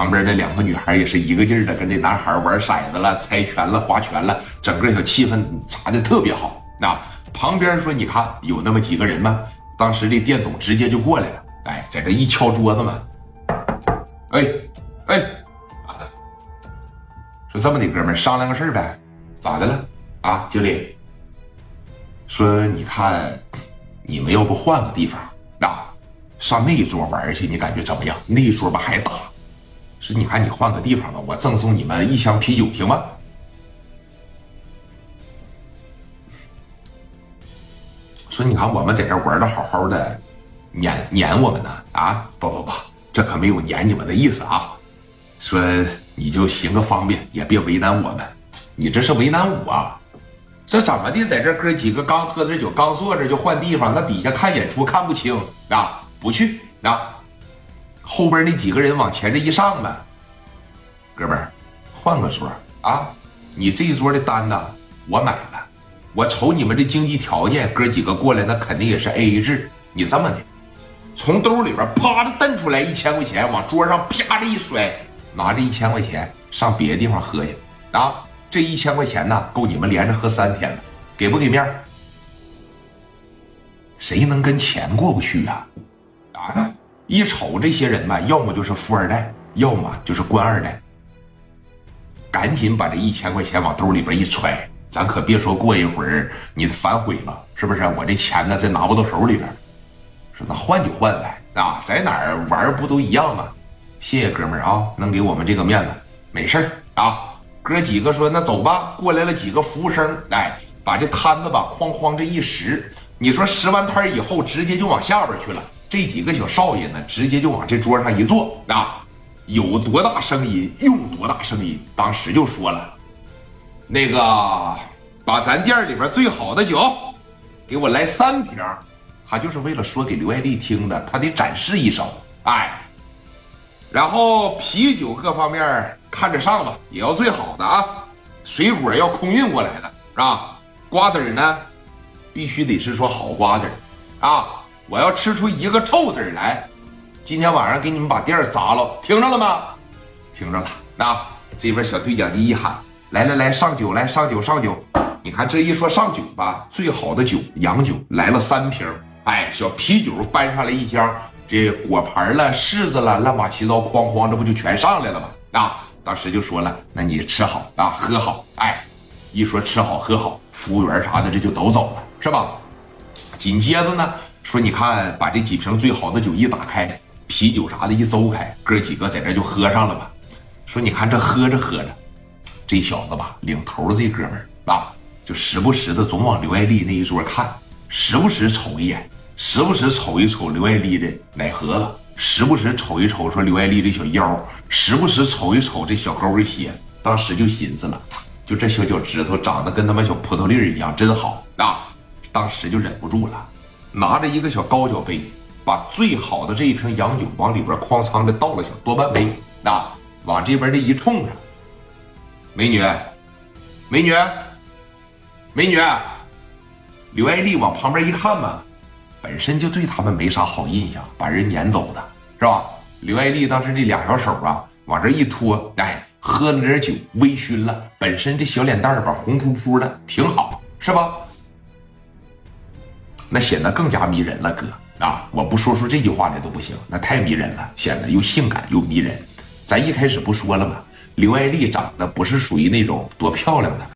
旁边那两个女孩也是一个劲儿的跟这男孩玩骰子了、猜拳了、划拳了，整个小气氛啥的特别好。那旁边说，你看有那么几个人吗？当时这店总直接就过来了，哎，在这一敲桌子嘛，哎哎，说这么的，哥们商量个事儿呗，咋的了啊，经理？说你看，你们要不换个地方啊，上那一桌玩去，你感觉怎么样？那一桌吧还大。说你看你换个地方吧，我赠送你们一箱啤酒，行吗？说你看我们在这玩的好好的，撵撵我们呢？啊，不不不，这可没有撵你们的意思啊。说你就行个方便，也别为难我们。你这是为难我啊？这怎么的？在这哥几个刚喝点酒，刚坐着就换地方，那底下看演出看不清啊？不去啊？后边那几个人往前这一上呗，哥们儿，换个桌啊！你这一桌的单呢，我买了。我瞅你们这经济条件，哥几个过来那肯定也是 A A 制。你这么的，从兜里边啪的蹬出来一千块钱，往桌上啪的一摔，拿着一千块钱上别的地方喝去啊！这一千块钱呢，够你们连着喝三天了，给不给面？谁能跟钱过不去呀？啊！一瞅这些人吧，要么就是富二代，要么就是官二代。赶紧把这一千块钱往兜里边一揣。咱可别说过一会儿你反悔了，是不是？我这钱呢，再拿不到手里边。说那换就换呗，啊，在哪儿玩不都一样吗？谢谢哥们儿啊，能给我们这个面子，没事儿啊。哥几个说那走吧，过来了几个服务生，哎，把这摊子吧哐哐这一拾，你说拾完摊以后，直接就往下边去了。这几个小少爷呢，直接就往这桌上一坐，啊，有多大声音用多大声音，当时就说了。那个，把咱店里边最好的酒，给我来三瓶。他就是为了说给刘爱丽听的，他得展示一手。哎，然后啤酒各方面看着上吧，也要最好的啊。水果要空运过来的，是吧？瓜子呢，必须得是说好瓜子啊。我要吃出一个臭字来，今天晚上给你们把店砸了，听着了吗？听着了。那这边小对讲机一喊。来来来，上酒来上酒上酒！你看这一说上酒吧，最好的酒洋酒来了三瓶，哎，小啤酒搬上来一箱，这果盘了、柿子了，乱八七糟，哐哐，这不就全上来了吗？啊，当时就说了，那你吃好啊，喝好，哎，一说吃好喝好，服务员啥的这就都走了，是吧？紧接着呢，说你看把这几瓶最好的酒一打开，啤酒啥的一邹开，哥几个在这就喝上了吧？说你看这喝着喝着。这小子吧，领头的这哥们儿啊，就时不时的总往刘爱丽那一桌看，时不时瞅一眼，时不时瞅一瞅刘爱丽的奶盒子，时不时瞅一瞅说刘爱丽这小腰，时不时瞅一瞅这小高跟鞋。当时就寻思了，就这小脚趾头长得跟他妈小葡萄粒儿一样，真好啊！当时就忍不住了，拿着一个小高脚杯，把最好的这一瓶洋酒往里边哐仓的倒了小多半杯啊，往这边这一冲上。美女，美女，美女，刘爱丽往旁边一看嘛，本身就对他们没啥好印象，把人撵走的是吧？刘爱丽当时这俩小手啊，往这一托，哎，喝了点酒，微醺了，本身这小脸蛋儿吧，红扑扑的，挺好，是吧？那显得更加迷人了，哥啊！我不说出这句话来都不行，那太迷人了，显得又性感又迷人。咱一开始不说了吗？刘爱丽长得不是属于那种多漂亮的。